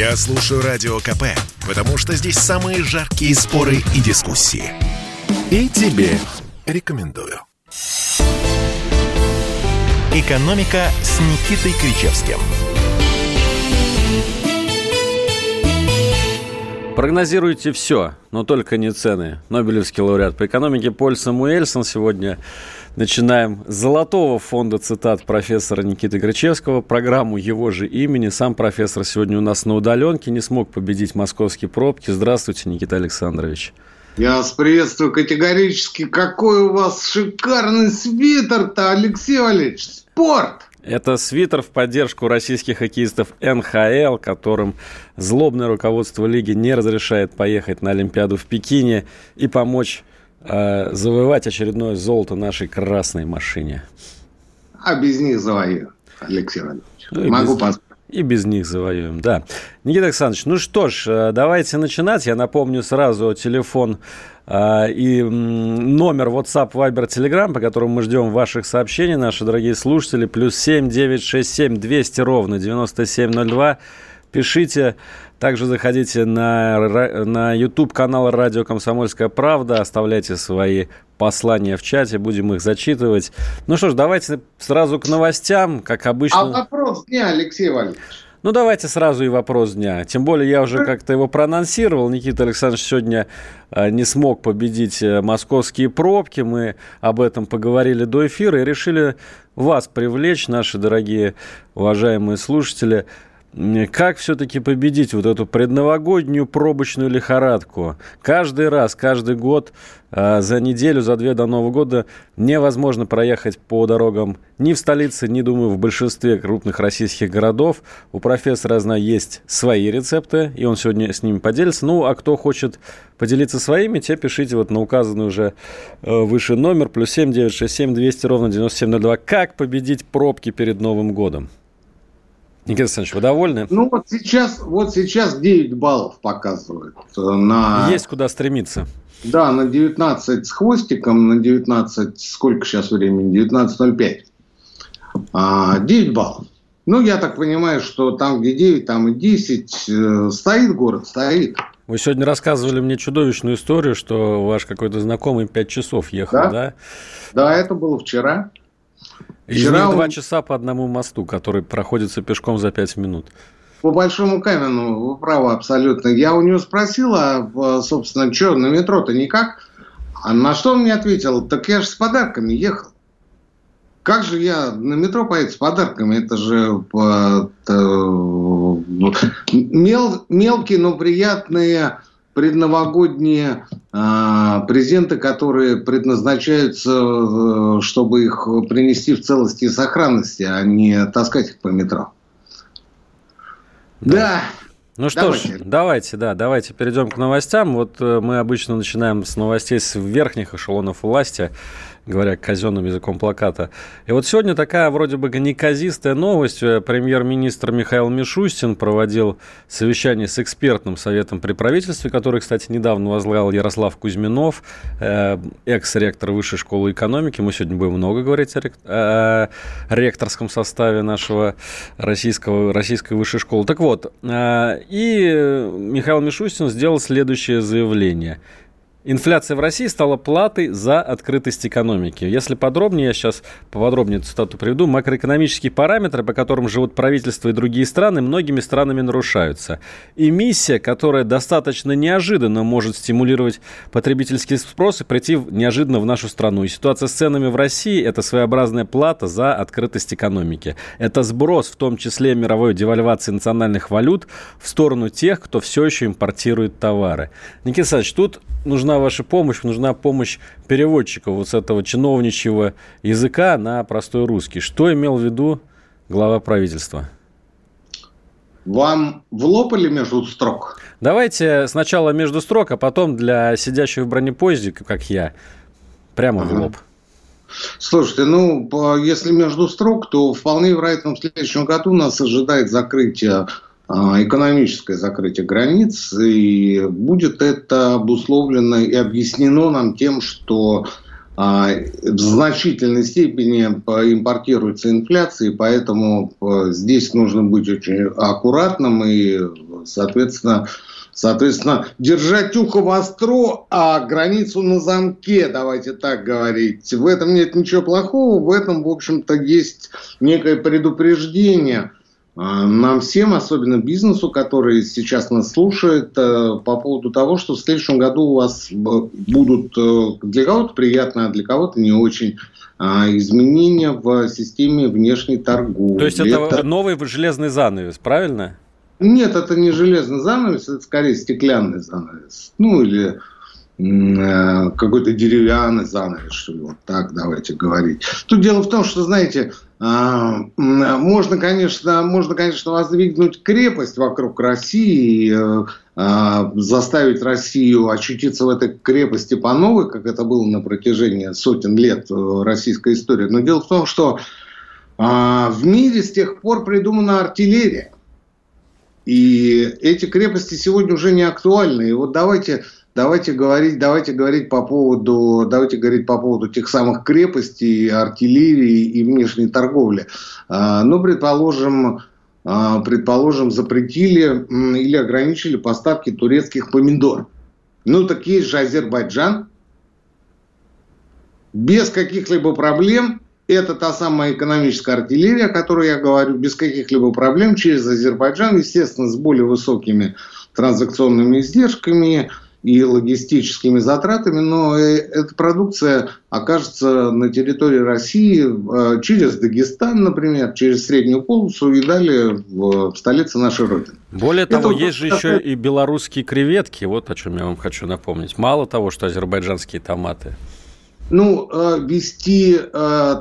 Я слушаю Радио КП, потому что здесь самые жаркие споры и дискуссии. И тебе рекомендую. «Экономика» с Никитой Кричевским. Прогнозируйте все, но только не цены. Нобелевский лауреат по экономике Поль Самуэльсон сегодня начинаем с золотого фонда цитат профессора Никиты Грачевского, программу его же имени. Сам профессор сегодня у нас на удаленке, не смог победить московские пробки. Здравствуйте, Никита Александрович. Я вас приветствую категорически. Какой у вас шикарный свитер-то, Алексей Валерьевич. Спорт! Это свитер в поддержку российских хоккеистов НХЛ, которым злобное руководство лиги не разрешает поехать на Олимпиаду в Пекине и помочь э, завоевать очередное золото нашей красной машине. А без них завоюю, Алексей Валерьевич. Ну, Могу без... поспорить. И без них завоюем, да. Никита Александрович, ну что ж, э, давайте начинать. Я напомню сразу телефон э, и номер WhatsApp, Viber, Telegram, по которому мы ждем ваших сообщений, наши дорогие слушатели. Плюс 7 967 200 ровно 9702. Пишите. Также заходите на, на YouTube канал Радио Комсомольская Правда, оставляйте свои послания в чате, будем их зачитывать. Ну что ж, давайте сразу к новостям, как обычно. А вопрос дня, Алексей Валерьевич. Ну, давайте сразу и вопрос дня. Тем более, я уже как-то его проанонсировал. Никита Александрович сегодня э, не смог победить э, московские пробки. Мы об этом поговорили до эфира и решили вас привлечь, наши дорогие уважаемые слушатели, как все-таки победить вот эту предновогоднюю пробочную лихорадку? Каждый раз, каждый год, э, за неделю, за две до Нового года невозможно проехать по дорогам ни в столице, ни, думаю, в большинстве крупных российских городов. У профессора, я знаю, есть свои рецепты, и он сегодня с ними поделится. Ну, а кто хочет поделиться своими, те пишите вот на указанный уже э, выше номер, плюс семь девять шесть семь двести ровно девяносто семь ноль два. Как победить пробки перед Новым годом? Никита Александрович, вы довольны? Ну, вот сейчас, вот сейчас 9 баллов показывают. Э, на... Есть куда стремиться. Да, на 19 с хвостиком, на 19, сколько сейчас времени? 19.05. А, 9 баллов. Ну, я так понимаю, что там, где 9, там и 10. Э, стоит город, стоит. Вы сегодня рассказывали мне чудовищную историю, что ваш какой-то знакомый 5 часов ехал, да? Да, да это было вчера. Из Вчера них два он... часа по одному мосту, который проходится пешком за пять минут. По Большому Камену, вы правы абсолютно. Я у него спросил, а, собственно, что, на метро-то никак? А на что он мне ответил? Так я же с подарками ехал. Как же я на метро поеду с подарками? Это же это, мел, мелкие, но приятные предновогодние э, презенты, которые предназначаются, э, чтобы их принести в целости и сохранности, а не таскать их по метро. Да. да. Ну что давайте. ж, давайте, да, давайте перейдем к новостям. Вот э, мы обычно начинаем с новостей с верхних эшелонов власти говоря казенным языком плаката. И вот сегодня такая вроде бы неказистая новость. Э, премьер-министр Михаил Мишустин проводил совещание с экспертным советом при правительстве, который, кстати, недавно возглавил Ярослав Кузьминов, э, экс-ректор Высшей школы экономики. Мы сегодня будем много говорить о, о ректорском составе нашего российского, российской высшей школы. Так вот, э, и Михаил Мишустин сделал следующее заявление – Инфляция в России стала платой за открытость экономики. Если подробнее, я сейчас поподробнее цитату приведу, макроэкономические параметры, по которым живут правительства и другие страны, многими странами нарушаются. И миссия, которая достаточно неожиданно может стимулировать потребительский спрос и прийти неожиданно в нашу страну. И ситуация с ценами в России – это своеобразная плата за открытость экономики. Это сброс, в том числе мировой девальвации национальных валют, в сторону тех, кто все еще импортирует товары. Никита Александрович, тут нужна ваша помощь, нужна помощь переводчика вот с этого чиновничьего языка на простой русский. Что имел в виду глава правительства? Вам в лоб или между строк? Давайте сначала между строк, а потом для сидящих в бронепоезде, как я, прямо ага. в лоб. Слушайте, ну, если между строк, то вполне вероятно в следующем году нас ожидает закрытие экономическое закрытие границ, и будет это обусловлено и объяснено нам тем, что а, в значительной степени импортируется инфляция, и поэтому здесь нужно быть очень аккуратным и Соответственно, Соответственно, держать ухо востро, а границу на замке, давайте так говорить. В этом нет ничего плохого, в этом, в общем-то, есть некое предупреждение а, нам всем, особенно бизнесу, который сейчас нас слушает, э, по поводу того, что в следующем году у вас будут э, для кого-то приятно, а для кого-то не очень а, изменения в системе внешней торговли. То есть это, это новый железный занавес, правильно? Нет, это не железный занавес, это скорее стеклянный занавес. Ну, или э, какой-то деревянный занавес, что ли, вот так давайте говорить. Тут дело в том, что, знаете, э, можно, конечно, можно, конечно, воздвигнуть крепость вокруг России, э, э, заставить Россию очутиться в этой крепости по новой, как это было на протяжении сотен лет э, российской истории. Но дело в том, что э, в мире с тех пор придумана артиллерия. И эти крепости сегодня уже не актуальны. И вот давайте, давайте говорить, давайте говорить по поводу, давайте говорить по поводу тех самых крепостей, артиллерии и внешней торговли. А, ну, предположим, а, предположим, запретили или ограничили поставки турецких помидор. Ну, так есть же Азербайджан. Без каких-либо проблем это та самая экономическая артиллерия, о которой я говорю, без каких-либо проблем через Азербайджан, естественно, с более высокими транзакционными издержками и логистическими затратами, но э, эта продукция окажется на территории России э, через Дагестан, например, через Среднюю полосу и далее в столице нашей Родины. Более того, Это есть же еще и белорусские креветки, вот о чем я вам хочу напомнить. Мало того, что азербайджанские томаты. Ну, э, вести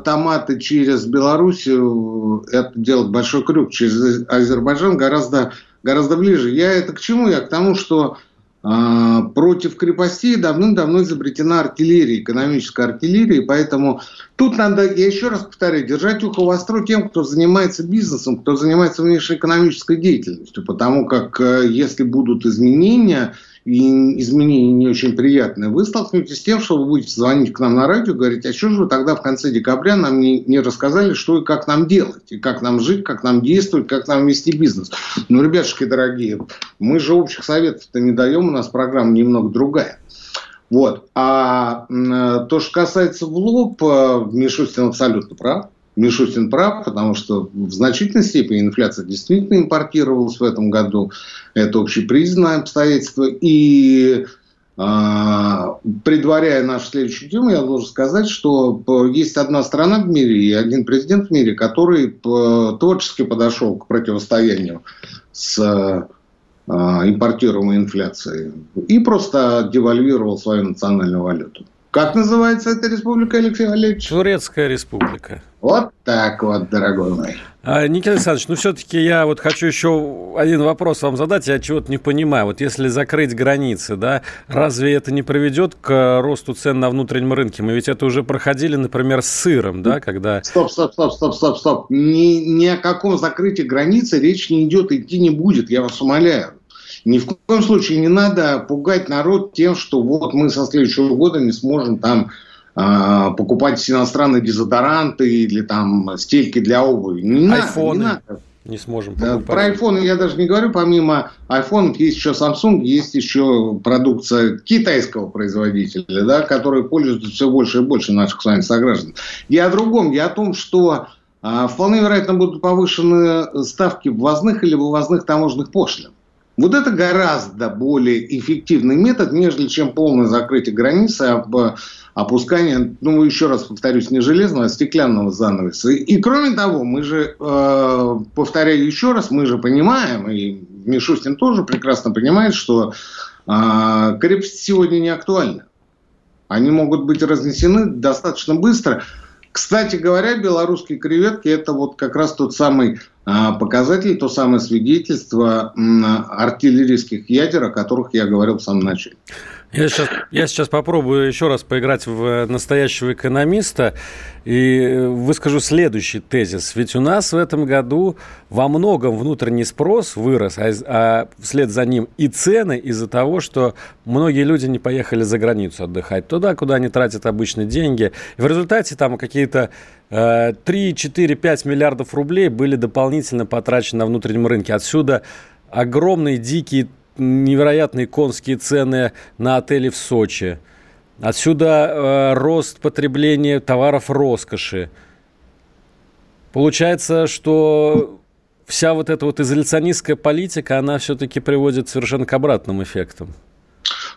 томаты через Белоруссию, это делать большой крюк через Азербайджан гораздо, гораздо ближе. Я это к чему? Я к тому, что против крепостей давным-давно изобретена артиллерия, экономическая артиллерия, поэтому тут надо, я еще раз повторяю, держать ухо востро тем, кто занимается бизнесом, кто занимается внешнеэкономической деятельностью, потому как если будут изменения – и изменения не очень приятные, вы столкнетесь с тем, что вы будете звонить к нам на радио и говорить, а что же вы тогда в конце декабря нам не, не рассказали, что и как нам делать, и как нам жить, как нам действовать, как нам вести бизнес. Ну, ребятушки дорогие, мы же общих советов-то не даем, у нас программа немного другая. Вот. А то, что касается в лоб, э, Мишустин абсолютно прав. Мишустин прав, потому что в значительной степени инфляция действительно импортировалась в этом году. Это общепризнанное обстоятельство. И а, предваряя нашу следующую тему, я должен сказать, что есть одна страна в мире и один президент в мире, который творчески подошел к противостоянию с а, импортируемой инфляцией и просто девальвировал свою национальную валюту. Как называется эта республика, Алексей Валерьевич? Турецкая республика. Вот так вот, дорогой мой. А, Никита Александрович, ну все-таки я вот хочу еще один вопрос вам задать. Я чего-то не понимаю. Вот если закрыть границы, да, разве это не приведет к росту цен на внутреннем рынке? Мы ведь это уже проходили, например, с сыром, да, когда... Стоп, стоп, стоп, стоп, стоп, стоп. Ни, ни о каком закрытии границы речь не идет, идти не будет, я вас умоляю. Ни в коем случае не надо пугать народ тем, что вот мы со следующего года не сможем там э, покупать иностранные дезодоранты или там стельки для обуви. Не Айфоны. надо, не надо. Не сможем покупать. Про iPhone я даже не говорю. Помимо iPhone есть еще Samsung, есть еще продукция китайского производителя, да, который пользуется все больше и больше наших с вами сограждан. Я о другом. Я о том, что а, вполне вероятно будут повышены ставки ввозных или вывозных таможенных пошлин. Вот это гораздо более эффективный метод, нежели чем полное закрытие границы, об, опускание, ну, еще раз повторюсь, не железного, а стеклянного занавеса. И, кроме того, мы же, э, повторяю еще раз, мы же понимаем, и Мишустин тоже прекрасно понимает, что э, крепости сегодня не актуальны. Они могут быть разнесены достаточно быстро. Кстати говоря, белорусские креветки – это вот как раз тот самый показатель, то самое свидетельство артиллерийских ядер, о которых я говорил в самом начале. Я сейчас, я сейчас попробую еще раз поиграть в настоящего экономиста и выскажу следующий тезис. Ведь у нас в этом году во многом внутренний спрос вырос, а, а вслед за ним и цены из-за того, что многие люди не поехали за границу отдыхать, туда, куда они тратят обычно деньги. И в результате там какие-то 3, 4, 5 миллиардов рублей были дополнительно потрачены на внутреннем рынке. Отсюда огромные, дикие, невероятные конские цены на отели в Сочи. Отсюда э, рост потребления товаров роскоши. Получается, что вся вот эта вот изоляционистская политика, она все-таки приводит совершенно к обратным эффектам.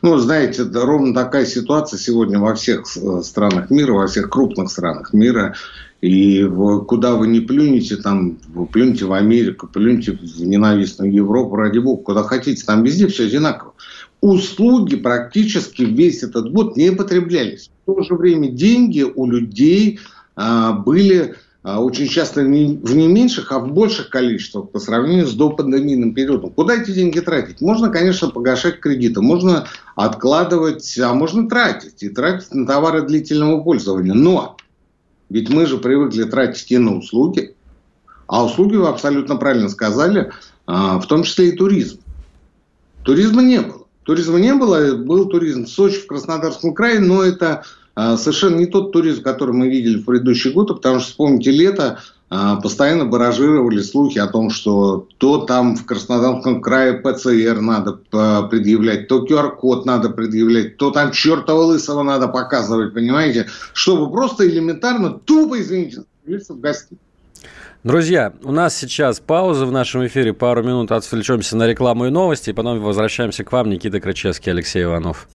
Ну, знаете, да, ровно такая ситуация сегодня во всех э, странах мира, во всех крупных странах мира. И куда вы не плюнете, там, вы плюнете в Америку, плюнете в ненавистную Европу, ради бога, куда хотите, там везде все одинаково. Услуги практически весь этот год не потреблялись. В то же время деньги у людей а, были а, очень часто не, в не меньших, а в больших количествах по сравнению с допандемийным периодом. Куда эти деньги тратить? Можно, конечно, погашать кредиты, можно откладывать, а можно тратить. И тратить на товары длительного пользования. Но ведь мы же привыкли тратить и на услуги. А услуги, вы абсолютно правильно сказали, а, в том числе и туризм. Туризма не было. Туризма не было, был туризм в Сочи, в Краснодарском крае, но это а, совершенно не тот туризм, который мы видели в предыдущие годы, потому что, вспомните, лето постоянно баражировали слухи о том, что то там в Краснодарском крае ПЦР надо предъявлять, то QR-код надо предъявлять, то там чертова лысого надо показывать, понимаете, чтобы просто элементарно, тупо, извините, в гостиницу. Друзья, у нас сейчас пауза в нашем эфире. Пару минут отвлечемся на рекламу и новости, и потом возвращаемся к вам. Никита Крычевский, Алексей Иванов.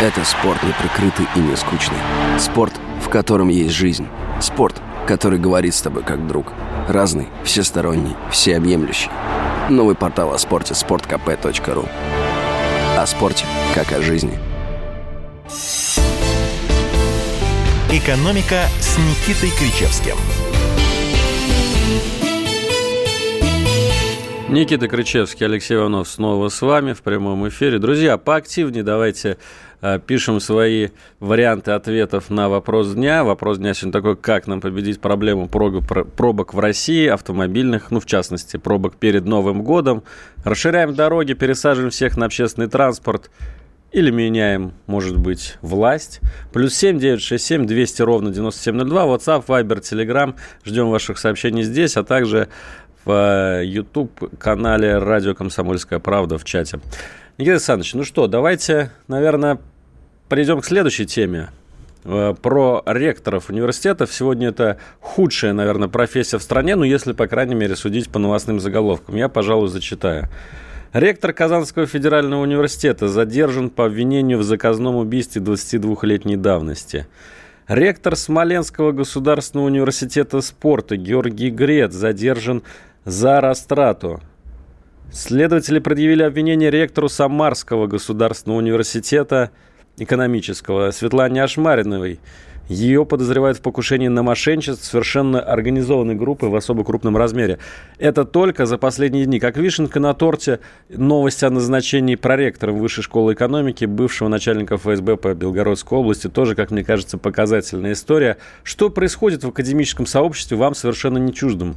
Это спорт неприкрытый и не скучный. Спорт, в котором есть жизнь. Спорт, который говорит с тобой как друг. Разный, всесторонний, всеобъемлющий. Новый портал о спорте – sportkp.ru О спорте, как о жизни. «Экономика» с Никитой Кричевским – Никита Крычевский, Алексей Иванов снова с вами в прямом эфире. Друзья, поактивнее давайте пишем свои варианты ответов на вопрос дня. Вопрос дня сегодня такой, как нам победить проблему пробок в России, автомобильных, ну, в частности, пробок перед Новым годом. Расширяем дороги, пересаживаем всех на общественный транспорт или меняем, может быть, власть. Плюс 7 967 200 ровно 9702. WhatsApp, Viber, Telegram. Ждем ваших сообщений здесь, а также в YouTube-канале «Радио Комсомольская правда» в чате. Никита Александрович, ну что, давайте, наверное, перейдем к следующей теме. Э, про ректоров университетов. Сегодня это худшая, наверное, профессия в стране, ну, если, по крайней мере, судить по новостным заголовкам. Я, пожалуй, зачитаю. Ректор Казанского федерального университета задержан по обвинению в заказном убийстве 22-летней давности. Ректор Смоленского государственного университета спорта Георгий Грет задержан за растрату. Следователи предъявили обвинение ректору Самарского государственного университета экономического Светлане Ашмариновой. Ее подозревают в покушении на мошенничество совершенно организованной группы в особо крупном размере. Это только за последние дни. Как вишенка на торте новость о назначении проректора Высшей школы экономики, бывшего начальника ФСБ по Белгородской области, тоже, как мне кажется, показательная история. Что происходит в академическом сообществе, вам совершенно не чуждым.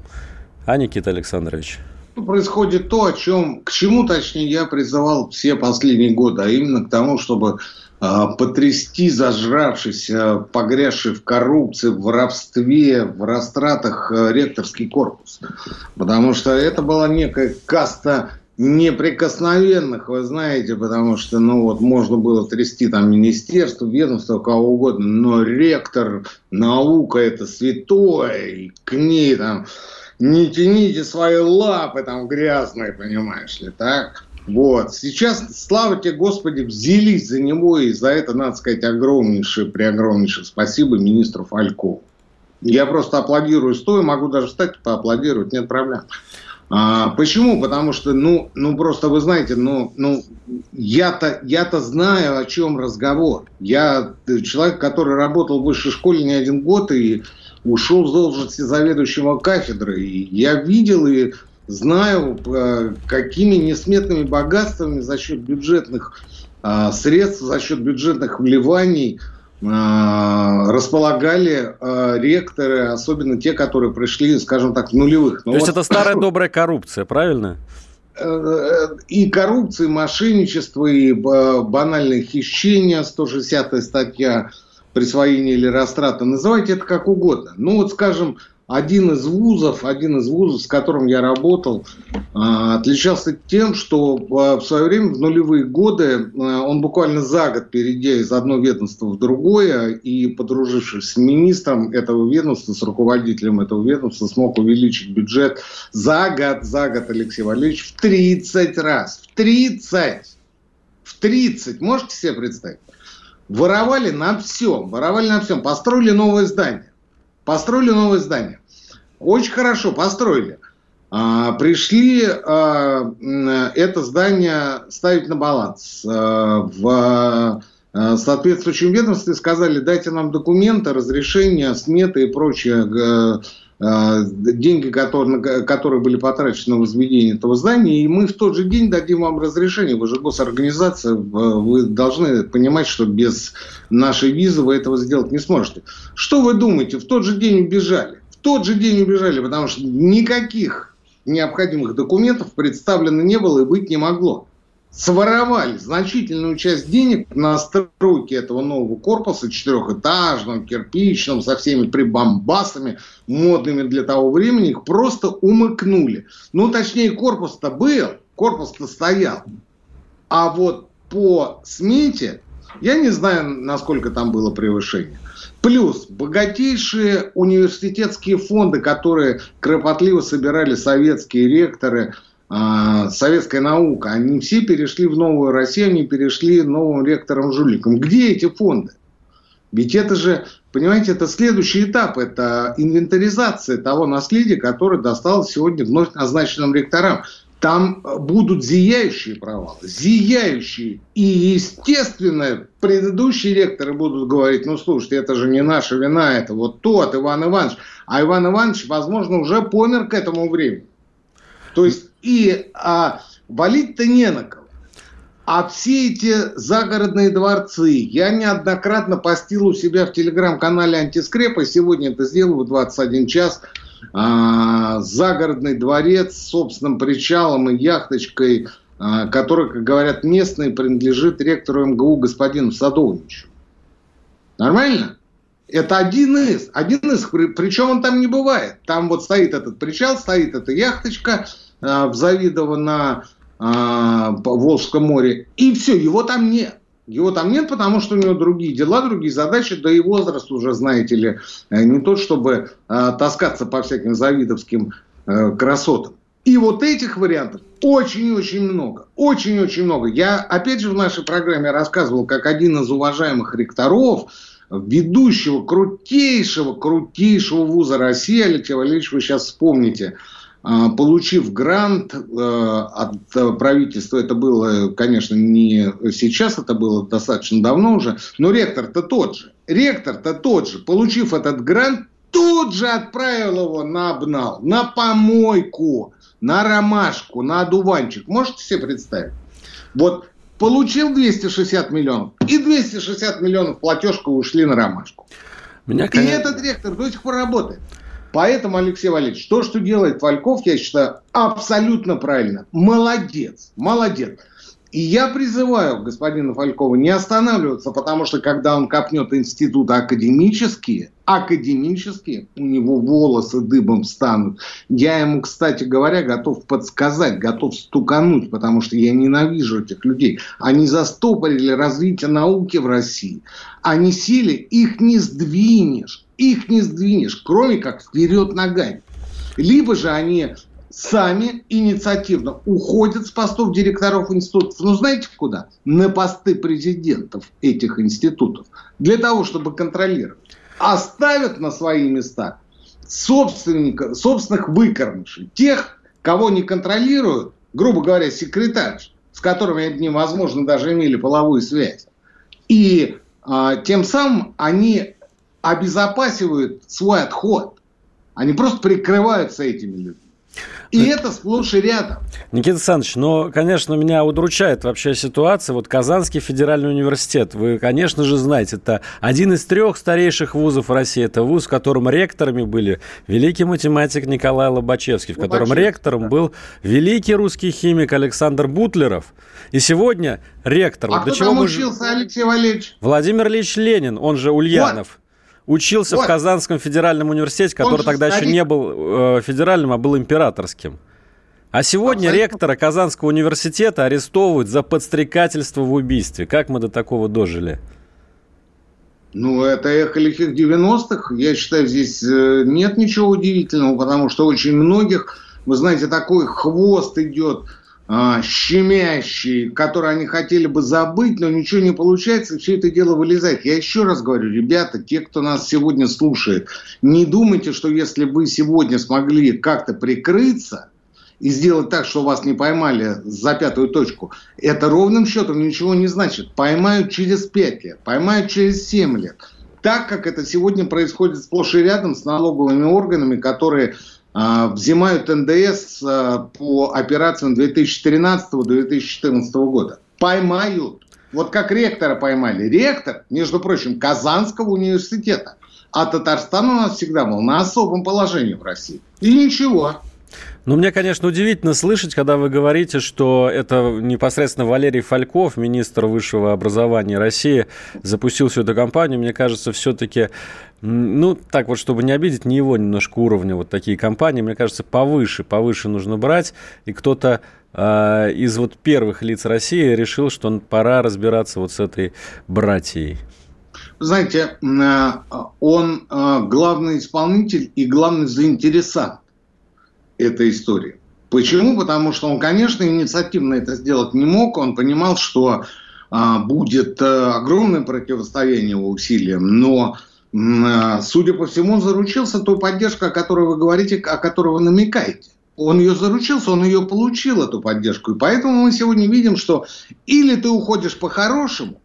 А, Никита Александрович? Происходит то, о чем, к чему, точнее, я призывал все последние годы, а именно к тому, чтобы э, потрясти зажравшийся, погрязший в коррупции, в воровстве, в растратах э, ректорский корпус. Потому что это была некая каста неприкосновенных, вы знаете, потому что, ну вот, можно было трясти там министерство, ведомство, кого угодно, но ректор, наука это святое, и к ней там не тяните свои лапы там грязные, понимаешь ли, так? Вот. Сейчас, слава тебе, Господи, взялись за него, и за это, надо сказать, огромнейшее, преогромнейшее спасибо министру Фалькову. Я просто аплодирую стоя, могу даже встать и поаплодировать, нет проблем. А, почему? Потому что, ну, ну просто вы знаете, ну, ну я-то, я-то знаю, о чем разговор. Я человек, который работал в высшей школе не один год, и ушел с должности заведующего кафедры. И я видел и знаю, э, какими несметными богатствами за счет бюджетных э, средств, за счет бюджетных вливаний э, располагали ректоры, особенно те, которые пришли, скажем так, в нулевых. Но То вот... есть это старая добрая коррупция, правильно? И коррупция, и мошенничество, и банальное хищение, 160 статья, присвоения или растрата, называйте это как угодно. Ну вот, скажем, один из вузов, один из вузов, с которым я работал, а, отличался тем, что а, в свое время, в нулевые годы, а, он буквально за год, перейдя из одного ведомства в другое и подружившись с министром этого ведомства, с руководителем этого ведомства, смог увеличить бюджет за год, за год, Алексей Валерьевич, в 30 раз. В 30! В 30! Можете себе представить? Воровали на всем, воровали на всем. Построили новое здание. Построили новое здание. Очень хорошо построили. А, пришли а, это здание ставить на баланс. А, в а, соответствующем ведомстве сказали, дайте нам документы, разрешения, сметы и прочее, деньги, которые, которые были потрачены на возведение этого здания, и мы в тот же день дадим вам разрешение. Вы же госорганизация, вы должны понимать, что без нашей визы вы этого сделать не сможете. Что вы думаете? В тот же день убежали тот же день убежали, потому что никаких необходимых документов представлено не было и быть не могло. Своровали значительную часть денег на стройке этого нового корпуса, четырехэтажного, кирпичного, со всеми прибамбасами, модными для того времени, их просто умыкнули. Ну, точнее, корпус-то был, корпус-то стоял. А вот по смете, я не знаю, насколько там было превышение. Плюс богатейшие университетские фонды, которые кропотливо собирали советские ректоры, советская наука, они все перешли в новую Россию, они перешли новым ректором-жуликом. Где эти фонды? Ведь это же, понимаете, это следующий этап, это инвентаризация того наследия, которое досталось сегодня вновь назначенным ректорам там будут зияющие провалы, зияющие. И, естественно, предыдущие ректоры будут говорить, ну, слушайте, это же не наша вина, это вот тот Иван Иванович. А Иван Иванович, возможно, уже помер к этому времени. То есть, и а, валить-то не на кого. А все эти загородные дворцы, я неоднократно постил у себя в телеграм-канале Антискрепа, сегодня это сделаю в 21 час – а, загородный дворец с собственным причалом и яхточкой, а, который, как говорят местные, принадлежит ректору МГУ господину Садовничу. Нормально? Это один из, один из, причем он там не бывает. Там вот стоит этот причал, стоит эта яхточка э, в Завидово на э, Волжском море, и все, его там нет. Его там нет, потому что у него другие дела, другие задачи, да и возраст уже, знаете ли, э, не тот, чтобы таскаться по всяким завидовским красотам. И вот этих вариантов очень-очень много. Очень-очень много. Я, опять же, в нашей программе рассказывал, как один из уважаемых ректоров, ведущего крутейшего, крутейшего вуза России, Алексей Валерьевич, вы сейчас вспомните – получив грант э, от правительства, это было, конечно, не сейчас, это было достаточно давно уже, но ректор-то тот же. Ректор-то тот же. Получив этот грант, тут же отправил его на обнал, на помойку, на ромашку, на одуванчик. Можете себе представить? Вот получил 260 миллионов, и 260 миллионов платежка ушли на ромашку. Меня, конечно... И этот ректор до сих пор работает. Поэтому, Алексей Валерьевич, то, что делает Вальков, я считаю, абсолютно правильно. Молодец, молодец. И я призываю господина Фалькова не останавливаться, потому что когда он копнет институты академические, академические, у него волосы дыбом станут. Я ему, кстати говоря, готов подсказать, готов стукануть, потому что я ненавижу этих людей. Они застопорили развитие науки в России. Они сели, их не сдвинешь их не сдвинешь, кроме как вперед ногами. Либо же они сами инициативно уходят с постов директоров институтов. Ну, знаете куда? На посты президентов этих институтов. Для того, чтобы контролировать. Оставят на свои места собственника, собственных выкормышей. Тех, кого не контролируют, грубо говоря, секретарь, с которыми они, возможно, даже имели половую связь. И а, тем самым они обезопасивают свой отход. Они просто прикрываются этими людьми. И это сплошь и рядом. Никита Александрович, но, конечно, меня удручает вообще ситуация. Вот Казанский федеральный университет, вы, конечно же, знаете, это один из трех старейших вузов России. Это вуз, в котором ректорами были великий математик Николай Лобачевский, в котором Лобачевский, ректором да. был великий русский химик Александр Бутлеров. И сегодня ректор... А вот кто чего там мы... учился, Алексей Валерьевич? Владимир Ильич Ленин, он же Ульянов. Вот. Учился вот. в Казанском федеральном университете, который тогда старик. еще не был э, федеральным, а был императорским. А сегодня Абсолютно. ректора Казанского университета арестовывают за подстрекательство в убийстве. Как мы до такого дожили? Ну, это эхо лихих 90-х. Я считаю, здесь э, нет ничего удивительного, потому что очень многих, вы знаете, такой хвост идет а, щемящий, который они хотели бы забыть, но ничего не получается, все это дело вылезает. Я еще раз говорю, ребята, те, кто нас сегодня слушает, не думайте, что если вы сегодня смогли как-то прикрыться – и сделать так, что вас не поймали за пятую точку, это ровным счетом ничего не значит. Поймают через пять лет, поймают через семь лет. Так, как это сегодня происходит сплошь и рядом с налоговыми органами, которые взимают НДС э, по операциям 2013-2014 года. Поймают. Вот как ректора поймали. Ректор, между прочим, Казанского университета. А Татарстан у нас всегда был на особом положении в России. И ничего. Ну, мне, конечно, удивительно слышать, когда вы говорите, что это непосредственно Валерий Фальков, министр высшего образования России, запустил всю эту кампанию. Мне кажется, все-таки, ну, так вот, чтобы не обидеть, не его немножко уровня вот такие кампании, мне кажется, повыше, повыше нужно брать. И кто-то э, из вот первых лиц России решил, что пора разбираться вот с этой братьей. Знаете, э, он э, главный исполнитель и главный заинтересант этой истории. Почему? Потому что он, конечно, инициативно это сделать не мог. Он понимал, что а, будет а, огромное противостояние его усилиям, но а, судя по всему, он заручился той поддержкой, о которой вы говорите, о которой вы намекаете. Он ее заручился, он ее получил, эту поддержку. И поэтому мы сегодня видим, что или ты уходишь по-хорошему,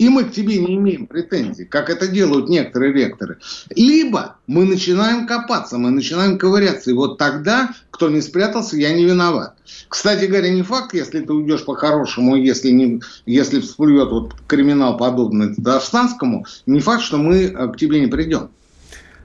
и мы к тебе не имеем претензий, как это делают некоторые ректоры. Либо мы начинаем копаться, мы начинаем ковыряться, и вот тогда, кто не спрятался, я не виноват. Кстати говоря, не факт, если ты уйдешь по-хорошему, если, не, если всплывет вот криминал, подобный Татарстанскому, не факт, что мы э, к тебе не придем.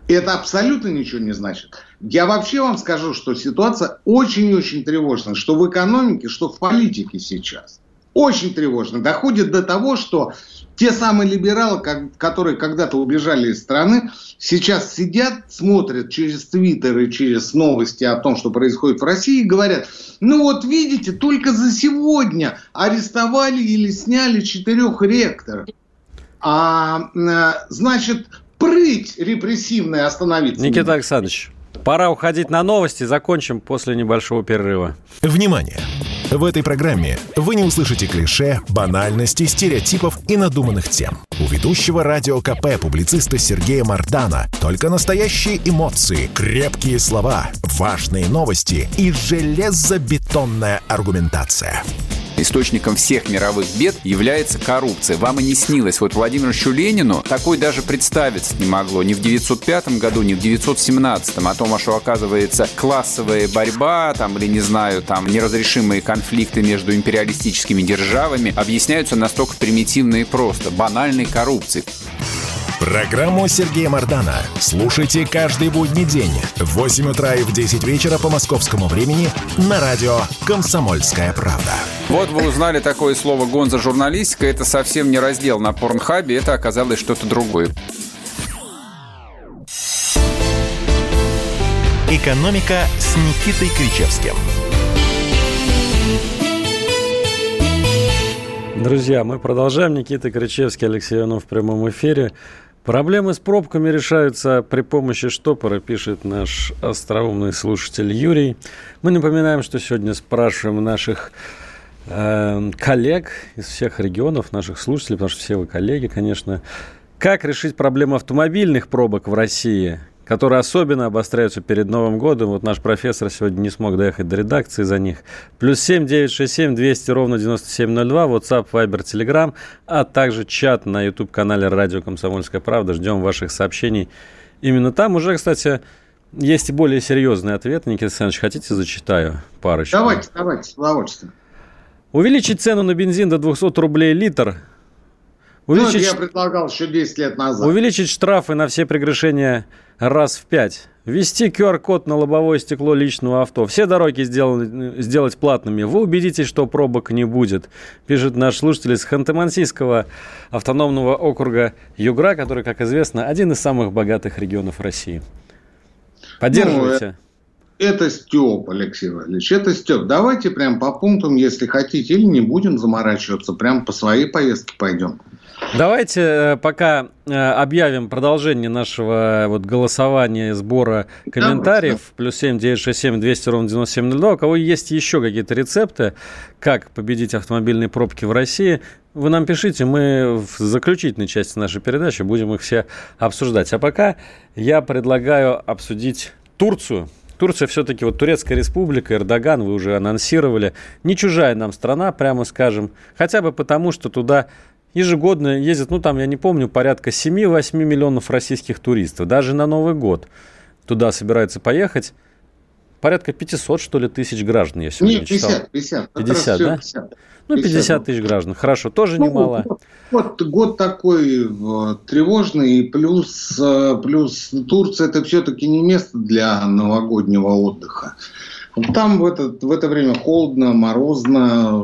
Это абсолютно ничего не значит. Я вообще вам скажу, что ситуация очень-очень тревожная, что в экономике, что в политике сейчас. Очень тревожно. Доходит до того, что те самые либералы, которые когда-то убежали из страны, сейчас сидят, смотрят через Твиттер и через новости о том, что происходит в России, и говорят, ну вот видите, только за сегодня арестовали или сняли четырех ректоров. А, э, значит, прыть репрессивная остановиться. Никита Александрович, пора уходить на новости, закончим после небольшого перерыва. Внимание! В этой программе вы не услышите клише, банальности, стереотипов и надуманных тем. У ведущего радио КП публициста Сергея Мардана только настоящие эмоции, крепкие слова, важные новости и железобетонная аргументация. Источником всех мировых бед является коррупция. Вам и не снилось. Вот Владимиру Ленину такой даже представиться не могло. Ни в 905 году, ни в 917. О том, что оказывается классовая борьба, там, или, не знаю, там, неразрешимые конфликты между империалистическими державами объясняются настолько примитивно и просто. Банальной коррупцией. Программу Сергея Мардана слушайте каждый будний день в 8 утра и в 10 вечера по московскому времени на радио «Комсомольская правда». Вот вы узнали такое слово «гонза журналистика». Это совсем не раздел на Порнхабе, это оказалось что-то другое. «Экономика» с Никитой Кричевским. Друзья, мы продолжаем. Никита Кричевский, Алексей Иванов в прямом эфире. Проблемы с пробками решаются при помощи штопора, пишет наш остроумный слушатель Юрий. Мы напоминаем, что сегодня спрашиваем наших э, коллег из всех регионов, наших слушателей, потому что все вы коллеги, конечно, как решить проблему автомобильных пробок в России – которые особенно обостряются перед Новым годом. Вот наш профессор сегодня не смог доехать до редакции за них. Плюс семь девять шесть семь двести ровно девяносто семь ноль два. WhatsApp, Viber, Telegram, а также чат на YouTube-канале Радио Комсомольская правда. Ждем ваших сообщений. Именно там уже, кстати, есть и более серьезный ответ. Никита Александрович, хотите, зачитаю парочку? Давайте, давайте, с удовольствием. Увеличить цену на бензин до 200 рублей литр Увеличить... Ну, я предлагал еще 10 лет назад. Увеличить штрафы на все прегрешения раз в 5. Ввести QR-код на лобовое стекло личного авто. Все дороги сделаны, сделать платными. Вы убедитесь, что пробок не будет. Пишет наш слушатель из Ханты-Мансийского автономного округа Югра, который, как известно, один из самых богатых регионов России. Поддерживайте. Ну, это Степ, Алексей Валерьевич, это Степ. Давайте прям по пунктам, если хотите, или не будем заморачиваться, прям по своей поездке пойдем. Давайте э, пока э, объявим продолжение нашего вот голосования, сбора комментариев. Да, Плюс семь девять шесть семь двести ровно девяносто семь ноль два. У кого есть еще какие-то рецепты, как победить автомобильные пробки в России, вы нам пишите, мы в заключительной части нашей передачи будем их все обсуждать. А пока я предлагаю обсудить Турцию. Турция все-таки, вот Турецкая республика, Эрдоган, вы уже анонсировали, не чужая нам страна, прямо скажем, хотя бы потому, что туда ежегодно ездят, ну там, я не помню, порядка 7-8 миллионов российских туристов. Даже на Новый год туда собираются поехать порядка 500, что ли, тысяч граждан, я сегодня Нет, 50, читал. 50. 50, да? 50. Ну, 50 тысяч граждан. Хорошо, тоже ну, немало. Вот, вот год такой э, тревожный, плюс, э, плюс Турция это все-таки не место для новогоднего отдыха. Там в это, в это время холодно, морозно,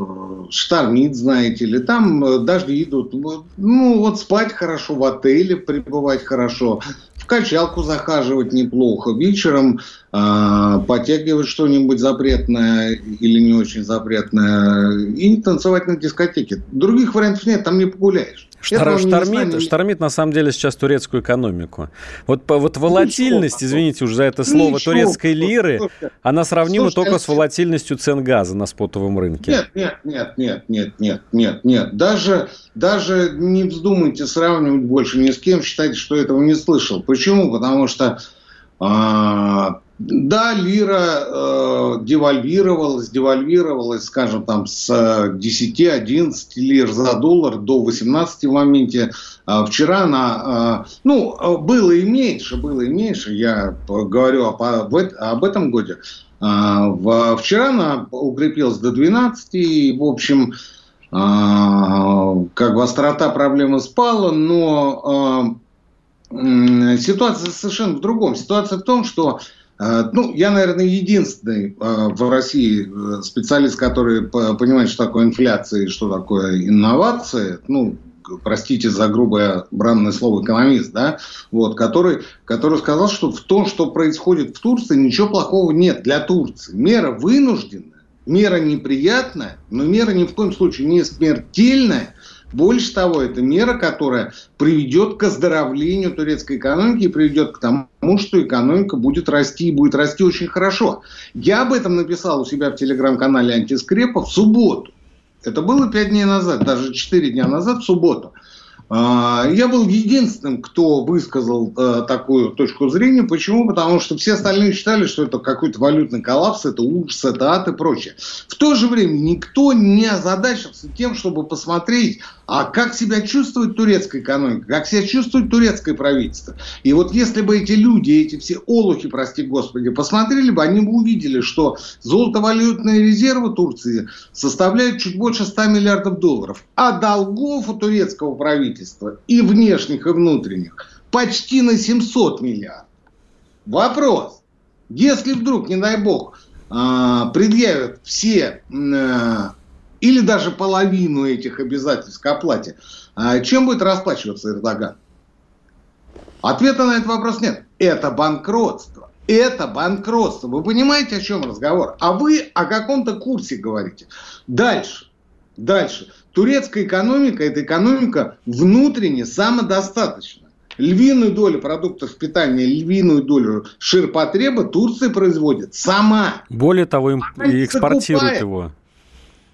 штормит, знаете ли. Там э, дожди идут. Ну, вот спать хорошо, в отеле пребывать хорошо, в качалку захаживать неплохо. Вечером э, подтягивать что-нибудь запретное или не очень запретное и танцевать на дискотеке. Других вариантов нет, там не погуляешь. Штор, штормит, штормит на самом деле сейчас турецкую экономику. Вот, вот волатильность, извините уже за это слово, Ничего. турецкой лиры, она сравнима Слушай, только с волатильностью цен газа на спотовом рынке. Нет, нет, нет, нет, нет, нет, нет, нет. Даже, даже не вздумайте сравнивать больше ни с кем, считайте, что этого не слышал. Почему? Потому что а, да, лира э, девальвировалась, девальвировалась, скажем, там с 10-11 лир за доллар до 18 в моменте. А вчера она, э, ну, было и меньше, было и меньше, я говорю об, об этом годе. Э, в, вчера она укрепилась до 12, и, в общем, э, как бы острота проблемы спала, но э, ситуация совершенно в другом. Ситуация в том, что Э, ну, я, наверное, единственный э, в России э, специалист, который понимает, что такое инфляция и что такое инновации. Ну, простите за грубое бранное слово экономист, да, вот, который, который сказал, что в том, что происходит в Турции, ничего плохого нет для Турции. Мера вынужденная, мера неприятная, но мера ни в коем случае не смертельная, больше того, это мера, которая приведет к оздоровлению турецкой экономики и приведет к тому, что экономика будет расти и будет расти очень хорошо. Я об этом написал у себя в телеграм-канале Антискрепа в субботу. Это было пять дней назад, даже четыре дня назад, в субботу. А, я был единственным, кто высказал э, такую точку зрения. Почему? Потому что все остальные считали, что это какой-то валютный коллапс, это ужас, это ад и прочее. В то же время никто не озадачился тем, чтобы посмотреть, а как себя чувствует турецкая экономика, как себя чувствует турецкое правительство. И вот если бы эти люди, эти все олухи, прости господи, посмотрели бы, они бы увидели, что золотовалютные резервы Турции составляют чуть больше 100 миллиардов долларов, а долгов у турецкого правительства и внешних, и внутренних почти на 700 миллиардов. Вопрос. Если вдруг, не дай бог, а, предъявят все а, или даже половину этих обязательств к оплате, а чем будет расплачиваться Эрдоган? Ответа на этот вопрос нет. Это банкротство. Это банкротство. Вы понимаете, о чем разговор? А вы о каком-то курсе говорите. Дальше. Дальше. Турецкая экономика – это экономика внутренне самодостаточная. Львиную долю продуктов питания, львиную долю ширпотреба Турция производит сама. Более того, им экспортирует его.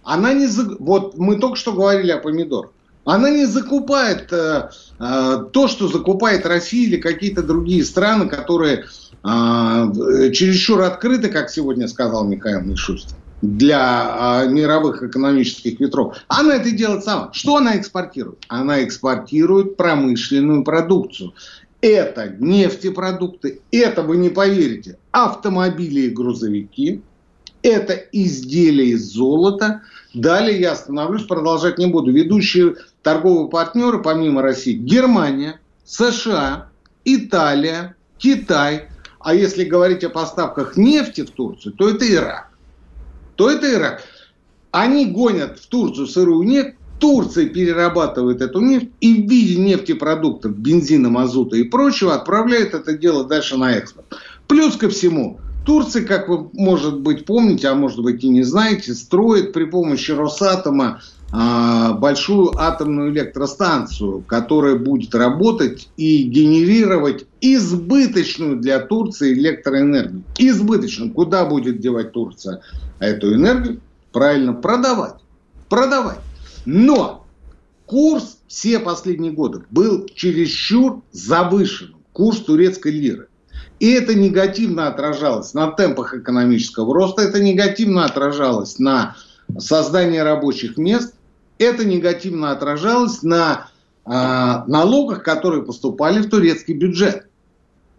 Она не... Вот мы только что говорили о помидорах. Она не закупает э, э, то, что закупает Россия или какие-то другие страны, которые э, чересчур открыты, как сегодня сказал Михаил Мишустин, для э, мировых экономических ветров. Она это делает сама. Что она экспортирует? Она экспортирует промышленную продукцию. Это нефтепродукты, это, вы не поверите, автомобили и грузовики, это изделия из золота. Далее я остановлюсь, продолжать не буду. Ведущие торговые партнеры, помимо России, Германия, США, Италия, Китай. А если говорить о поставках нефти в Турцию, то это Ирак. То это Ирак. Они гонят в Турцию сырую нефть, Турция перерабатывает эту нефть и в виде нефтепродуктов, бензина, мазута и прочего отправляет это дело дальше на экспорт. Плюс ко всему, Турция, как вы, может быть, помните, а может быть и не знаете, строит при помощи Росатома большую атомную электростанцию, которая будет работать и генерировать избыточную для Турции электроэнергию. Избыточную. Куда будет девать Турция эту энергию? Правильно, продавать. Продавать. Но курс все последние годы был чересчур завышенным. Курс турецкой лиры. И это негативно отражалось на темпах экономического роста, это негативно отражалось на создании рабочих мест, это негативно отражалось на э, налогах, которые поступали в турецкий бюджет.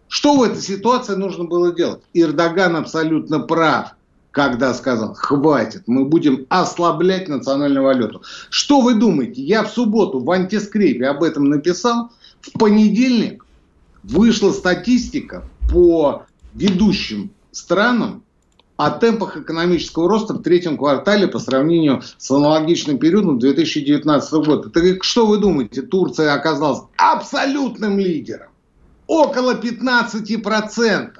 Что в этой ситуации нужно было делать? Эрдоган абсолютно прав, когда сказал, хватит, мы будем ослаблять национальную валюту. Что вы думаете? Я в субботу в антискрепе об этом написал. В понедельник вышла статистика по ведущим странам о темпах экономического роста в третьем квартале по сравнению с аналогичным периодом 2019 года. Так что вы думаете, Турция оказалась абсолютным лидером? Около 15%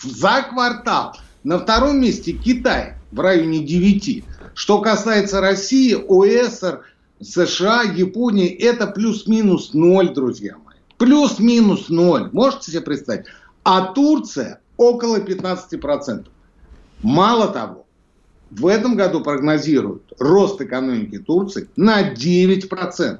за квартал. На втором месте Китай в районе 9%. Что касается России, ОСР, США, Японии, это плюс-минус ноль, друзья мои. Плюс-минус ноль. Можете себе представить? А Турция около 15%. Мало того, в этом году прогнозируют рост экономики Турции на 9%.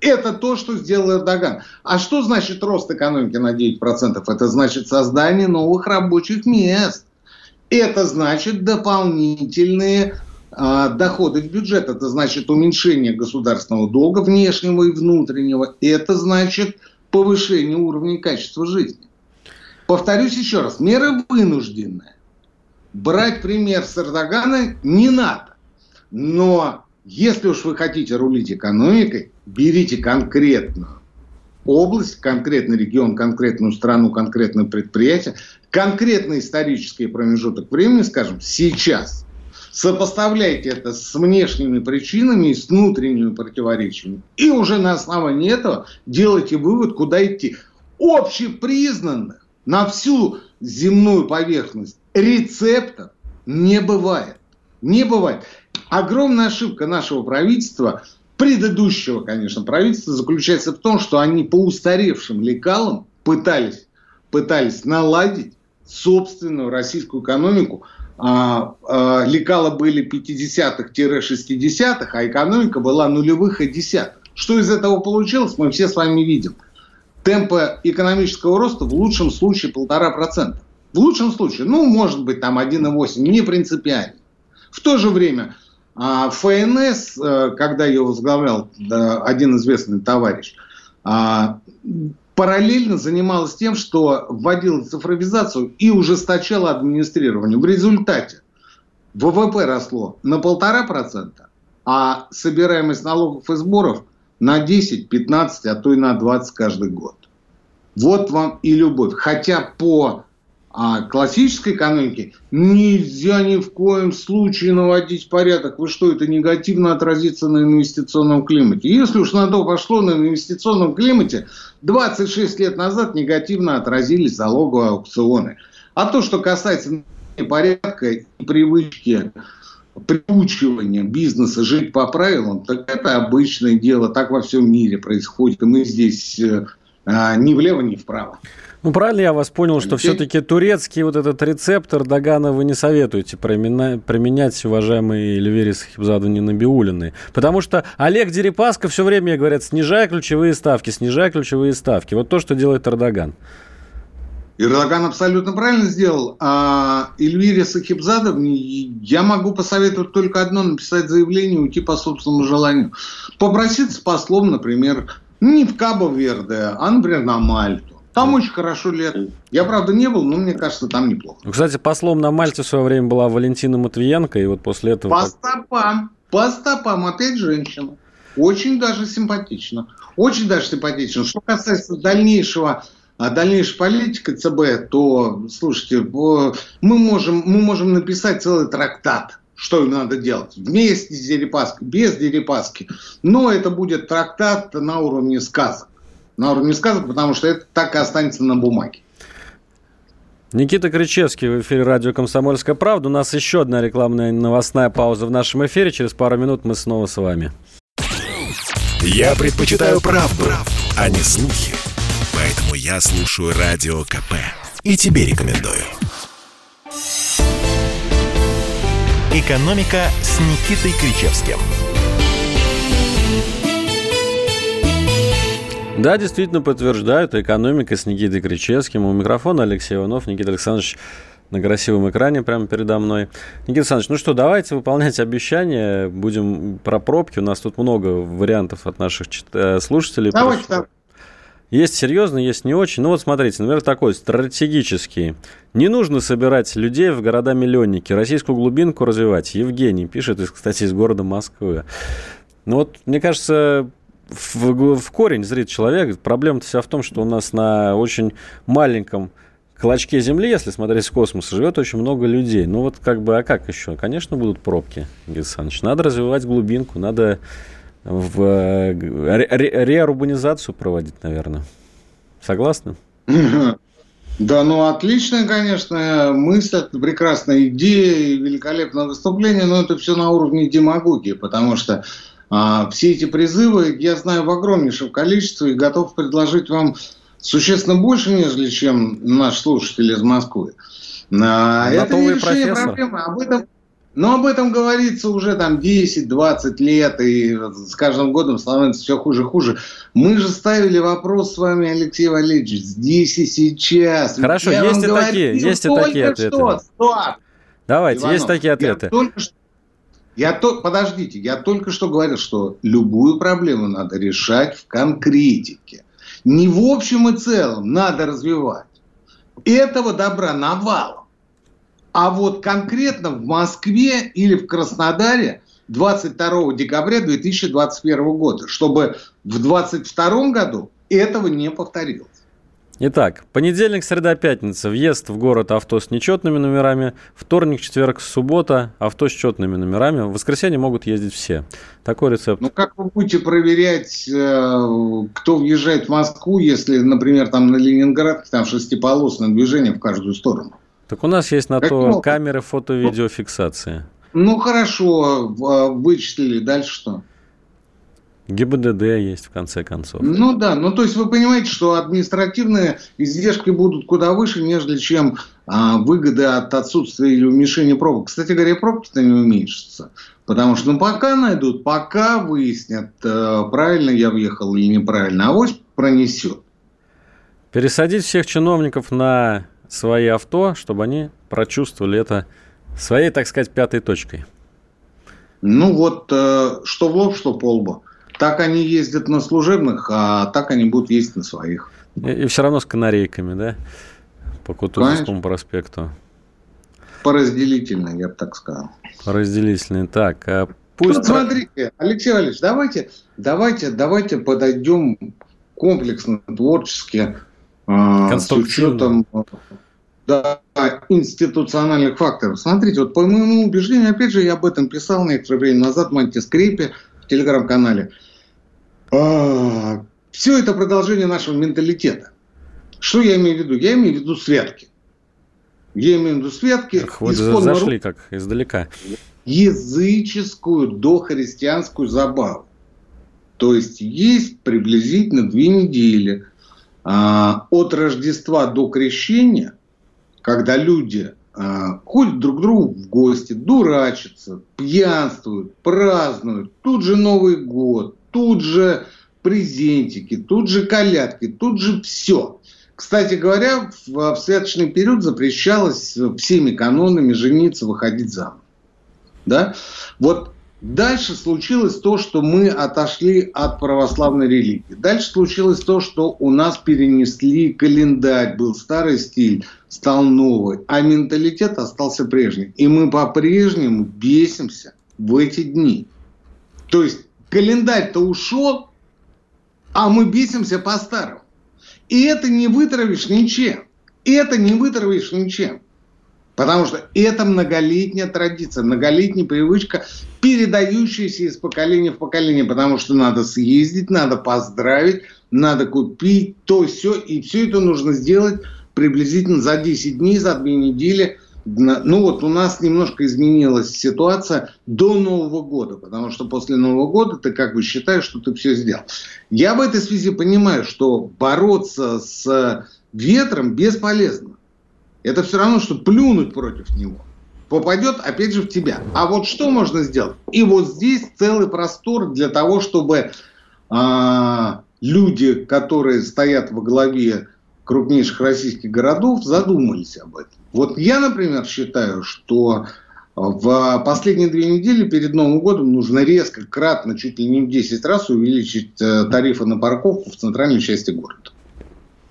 Это то, что сделал Эрдоган. А что значит рост экономики на 9%? Это значит создание новых рабочих мест. Это значит дополнительные э, доходы в бюджет. Это значит уменьшение государственного долга внешнего и внутреннего. Это значит повышение уровня и качества жизни. Повторюсь еще раз, меры вынужденные. Брать пример с Эрдогана не надо. Но если уж вы хотите рулить экономикой, берите конкретную область, конкретный регион, конкретную страну, конкретное предприятие, конкретный исторический промежуток времени, скажем, сейчас. Сопоставляйте это с внешними причинами и с внутренними противоречиями. И уже на основании этого делайте вывод, куда идти. Общепризнанных на всю земную поверхность рецептов не бывает. Не бывает. Огромная ошибка нашего правительства, предыдущего, конечно, правительства, заключается в том, что они по устаревшим лекалам пытались, пытались наладить собственную российскую экономику. А, а, лекала были 50-х-60-х, а экономика была нулевых и десятых. Что из этого получилось, мы все с вами видим – темпа экономического роста в лучшем случае полтора процента. В лучшем случае, ну, может быть, там 1,8, не принципиально. В то же время а, ФНС, э, когда ее возглавлял один известный товарищ, а, параллельно занималась тем, что вводила цифровизацию и ужесточала администрирование. В результате ВВП росло на полтора процента, а собираемость налогов и сборов на 10, 15, а то и на 20 каждый год. Вот вам и любовь. Хотя по а, классической экономике нельзя ни в коем случае наводить порядок. Вы что, это негативно отразится на инвестиционном климате? Если уж на то пошло, на инвестиционном климате 26 лет назад негативно отразились залоговые аукционы. А то, что касается порядка и привычки приучивания бизнеса жить по правилам, так это обычное дело, так во всем мире происходит. И мы здесь э, а, ни влево, ни вправо. Ну, правильно я вас понял, что все-таки турецкий вот этот рецепт Эрдогана вы не советуете применять, уважаемые Эльвири Сахибзаду Набиулины. Потому что Олег Дерипаска все время говорят, снижай ключевые ставки, снижай ключевые ставки. Вот то, что делает Эрдоган. Эрдоган абсолютно правильно сделал. А Эльвире Сахибзадовне я могу посоветовать только одно, написать заявление и уйти по собственному желанию. Попроситься послом, например, не в Кабо-Верде, а, например, на Мальту. Там очень хорошо лето. Я, правда, не был, но мне кажется, там неплохо. Ну, кстати, послом на Мальте в свое время была Валентина Матвиенко, и вот после этого... По стопам, по стопам, опять женщина. Очень даже симпатично. Очень даже симпатично. Что касается дальнейшего а дальнейшей политики ЦБ, то, слушайте, мы можем, мы можем написать целый трактат, что им надо делать. Вместе с Дерипаской, без Дерипаски. Но это будет трактат на уровне сказок. На уровне сказок, потому что это так и останется на бумаге. Никита Кричевский в эфире радио «Комсомольская правда». У нас еще одна рекламная новостная пауза в нашем эфире. Через пару минут мы снова с вами. Я предпочитаю правду, а не слухи. Поэтому я слушаю Радио КП. И тебе рекомендую. «Экономика» с Никитой Кричевским – Да, действительно подтверждают. Экономика с Никитой Кричевским. У микрофона Алексей Иванов, Никита Александрович на красивом экране прямо передо мной. Никита Александрович, ну что, давайте выполнять обещания. Будем про пробки. У нас тут много вариантов от наших э, слушателей. Давайте, так. Есть серьезный, есть не очень. Ну вот смотрите, например, такой стратегический. Не нужно собирать людей в города-миллионники, российскую глубинку развивать. Евгений пишет, кстати, из города Москвы. Ну вот, мне кажется, в, в корень зрит человек. Проблема-то вся в том, что у нас на очень маленьком клочке Земли, если смотреть с космоса, живет очень много людей. Ну вот как бы, а как еще? Конечно, будут пробки, Георгий Александрович. Надо развивать глубинку, надо в э, ре реурбанизацию проводить, наверное. Согласны? Да, ну отличная, конечно, мысль, прекрасная идея, великолепное выступление, но это все на уровне демагогии, потому что все эти призывы я знаю в огромнейшем количестве и готов предложить вам существенно больше, нежели чем наш слушатель из Москвы. А, это не решение проблемы. Об этом, но об этом говорится уже там 10-20 лет, и с каждым годом становится все хуже и хуже. Мы же ставили вопрос с вами, Алексей Валерьевич, здесь и сейчас. Хорошо, Я есть и такие, есть и такие ответы. Что, стоп. Давайте, Иванов, есть такие ответы. Я только что я то, подождите, я только что говорил, что любую проблему надо решать в конкретике. Не в общем и целом надо развивать. Этого добра навалом. А вот конкретно в Москве или в Краснодаре 22 декабря 2021 года, чтобы в 2022 году этого не повторилось. Итак, понедельник, среда, пятница. Въезд в город авто с нечетными номерами. Вторник, четверг, суббота авто с четными номерами. В воскресенье могут ездить все. Такой рецепт. Ну, как вы будете проверять, э, кто въезжает в Москву, если, например, там на Ленинград, там шестиполосное движение в каждую сторону? Так у нас есть на как то мог? камеры фото-видеофиксации. Ну, хорошо, э, вычислили. Дальше что? ГИБДД есть, в конце концов. Ну да, ну то есть вы понимаете, что административные издержки будут куда выше, нежели чем а, выгоды от отсутствия или уменьшения пробок. Кстати говоря, пробки-то не уменьшатся. Потому что ну пока найдут, пока выяснят, э, правильно я въехал или неправильно, авось пронесет. Пересадить всех чиновников на свои авто, чтобы они прочувствовали это своей, так сказать, пятой точкой. Ну вот, э, что в лоб, что по лбу. Так они ездят на служебных, а так они будут ездить на своих. И, и все равно с канарейками, да? По Кутузовскому проспекту. Поразделительно, я бы так сказал. Поразделительный. Так, а пусть... Ну, смотрите, Алексей Валерьевич, давайте, давайте, давайте подойдем комплексно, творчески, э, с учетом да, институциональных факторов. Смотрите, вот по моему убеждению, опять же, я об этом писал некоторое время назад в Мантискрипе в телеграм-канале. А, все это продолжение нашего менталитета. Что я имею в виду? Я имею в виду святки. Я имею в виду святки. Ах, вот зашли как издалека. Языческую дохристианскую забаву. То есть есть приблизительно две недели а, от Рождества до Крещения, когда люди ходят друг к другу в гости, дурачатся, пьянствуют, празднуют. Тут же Новый год, тут же презентики, тут же колядки, тут же все. Кстати говоря, в, в святочный период запрещалось всеми канонами жениться, выходить замуж. Да? Вот дальше случилось то, что мы отошли от православной религии. Дальше случилось то, что у нас перенесли календарь, был старый стиль, стал новый, а менталитет остался прежним. И мы по-прежнему бесимся в эти дни. То есть Календарь-то ушел, а мы бесимся по-старому. И это не вытравишь ничем. Это не вытравишь ничем. Потому что это многолетняя традиция, многолетняя привычка, передающаяся из поколения в поколение. Потому что надо съездить, надо поздравить, надо купить то, все. И все это нужно сделать приблизительно за 10 дней, за 2 недели. Ну вот у нас немножко изменилась ситуация до Нового года, потому что после Нового года ты как бы считаешь, что ты все сделал. Я в этой связи понимаю, что бороться с ветром бесполезно. Это все равно, что плюнуть против него. Попадет, опять же, в тебя. А вот что можно сделать? И вот здесь целый простор для того, чтобы а, люди, которые стоят во главе крупнейших российских городов, задумались об этом. Вот я, например, считаю, что в последние две недели перед Новым годом нужно резко, кратно, чуть ли не в 10 раз увеличить э, тарифы на парковку в центральной части города.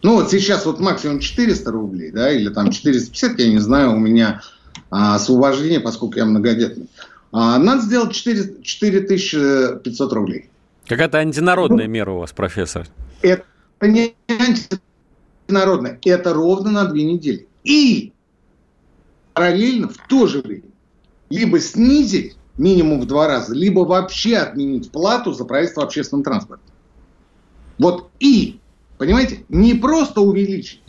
Ну, вот сейчас вот максимум 400 рублей, да, или там 450, я не знаю, у меня а, освобождение, поскольку я многодетный. А, надо сделать 4, 4500 рублей. Какая-то антинародная ну, мера у вас, профессор. Это не антинародная, это ровно на две недели. И параллельно в то же время либо снизить минимум в два раза, либо вообще отменить плату за проезд в общественном транспорте. Вот и Понимаете? Не просто увеличить,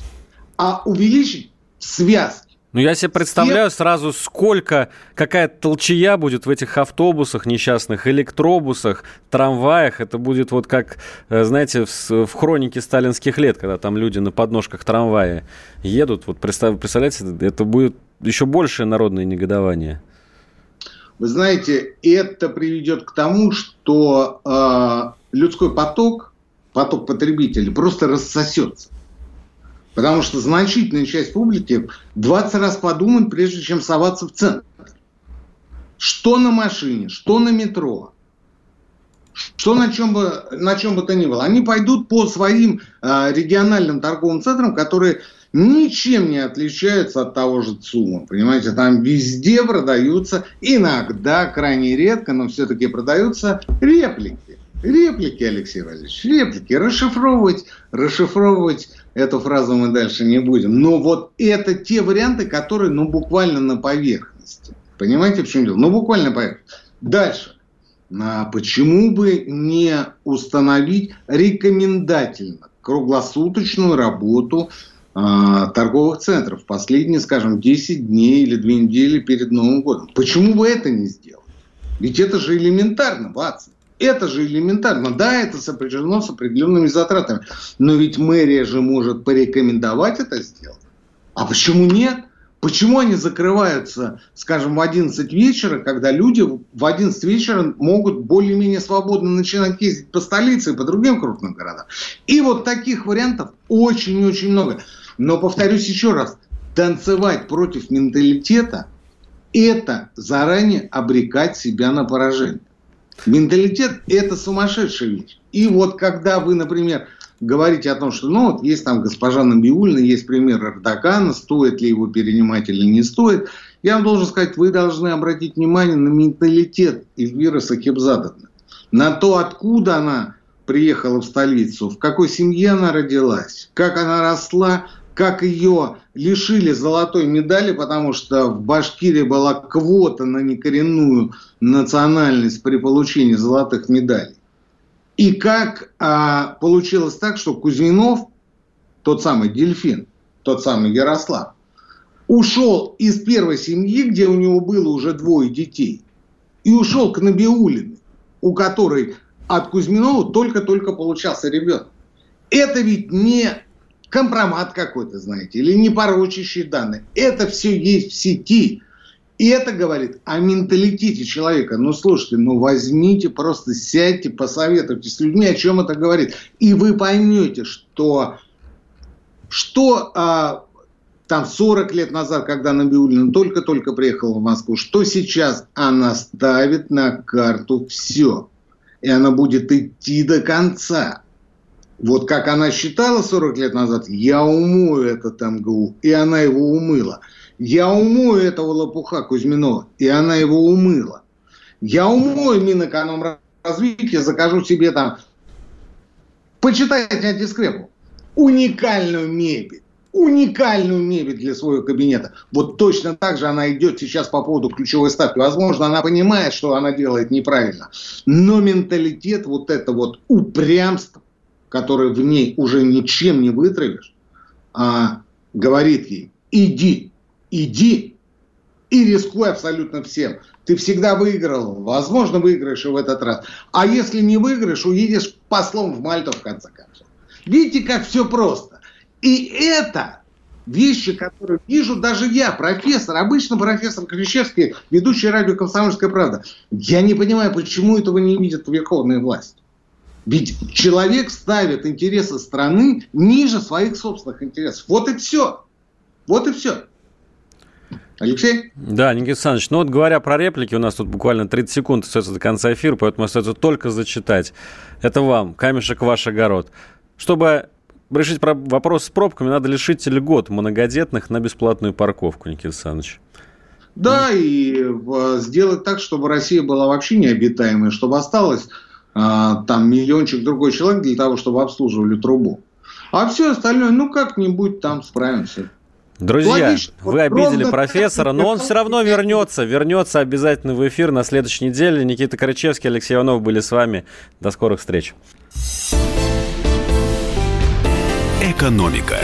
а увеличить связки. Ну, я себе представляю сразу, сколько, какая толчая будет в этих автобусах несчастных, электробусах, трамваях. Это будет вот как, э, знаете, в, в хронике сталинских лет, когда там люди на подножках трамвая едут. Вот представляете, это будет еще большее народное негодование. Вы знаете, это приведет к тому, что э, людской поток поток потребителей просто рассосется. Потому что значительная часть публики 20 раз подумает, прежде чем соваться в центр. Что на машине, что на метро, что на чем бы, на чем бы то ни было. Они пойдут по своим э, региональным торговым центрам, которые ничем не отличаются от того же ЦУМа. Понимаете, там везде продаются, иногда, крайне редко, но все-таки продаются реплики. Реплики, Алексей Валерьевич, реплики. Расшифровывать, расшифровывать эту фразу мы дальше не будем. Но вот это те варианты, которые, ну, буквально на поверхности. Понимаете, в чем дело? Ну, буквально на поверхности. Дальше. А почему бы не установить рекомендательно круглосуточную работу а, торговых центров последние, скажем, 10 дней или 2 недели перед Новым годом? Почему бы это не сделать? Ведь это же элементарно, Ватсон. Это же элементарно. Да, это сопряжено с определенными затратами. Но ведь мэрия же может порекомендовать это сделать. А почему нет? Почему они закрываются, скажем, в 11 вечера, когда люди в 11 вечера могут более-менее свободно начинать ездить по столице и по другим крупным городам? И вот таких вариантов очень-очень много. Но повторюсь еще раз, танцевать против менталитета – это заранее обрекать себя на поражение. Менталитет – это сумасшедшая вещь. И вот когда вы, например, говорите о том, что ну, вот есть там госпожа Набиульна, есть пример Эрдогана, стоит ли его перенимать или не стоит, я вам должен сказать, вы должны обратить внимание на менталитет Эльвиры Сахибзадовны. На то, откуда она приехала в столицу, в какой семье она родилась, как она росла – как ее лишили золотой медали, потому что в Башкирии была квота на некоренную национальность при получении золотых медалей. И как а, получилось так, что Кузьминов, тот самый дельфин, тот самый Ярослав, ушел из первой семьи, где у него было уже двое детей, и ушел к Набиулиной, у которой от Кузьминова только-только получался ребенок. Это ведь не компромат какой-то, знаете, или непорочащие данные. Это все есть в сети. И это говорит о менталитете человека. Ну, слушайте, ну возьмите, просто сядьте, посоветуйтесь с людьми, о чем это говорит. И вы поймете, что, что а, там 40 лет назад, когда Набиулина только-только приехала в Москву, что сейчас она ставит на карту все. И она будет идти до конца. Вот как она считала 40 лет назад, я умою этот МГУ, и она его умыла. Я умою этого лопуха Кузьминова, и она его умыла. Я умою Минэкономразвития, развития закажу себе там... Почитайте антискрепу. Уникальную мебель. Уникальную мебель для своего кабинета. Вот точно так же она идет сейчас по поводу ключевой ставки. Возможно, она понимает, что она делает неправильно. Но менталитет, вот это вот упрямство, которое в ней уже ничем не вытравишь, а, говорит ей, иди, иди и рискуй абсолютно всем. Ты всегда выиграл, возможно, выиграешь и в этот раз. А если не выиграешь, уедешь послом в Мальту в конце концов. Видите, как все просто. И это вещи, которые вижу даже я, профессор, обычно профессор Кричевский, ведущий радио «Комсомольская правда». Я не понимаю, почему этого не видит верховная власть. Ведь человек ставит интересы страны ниже своих собственных интересов. Вот и все. Вот и все. Алексей? Да, Никита Александрович, ну вот говоря про реплики, у нас тут буквально 30 секунд остается до конца эфира, поэтому остается только зачитать. Это вам, камешек ваш огород. Чтобы решить вопрос с пробками, надо лишить льгот многодетных на бесплатную парковку, Никита Александрович. Да, и сделать так, чтобы Россия была вообще необитаемой, чтобы осталось там миллиончик другой человек для того, чтобы обслуживали трубу. А все остальное, ну как-нибудь там справимся. Друзья, Логично. вы обидели профессора, но он все равно вернется. Вернется обязательно в эфир на следующей неделе. Никита Крычевский, Алексей Иванов были с вами. До скорых встреч. Экономика.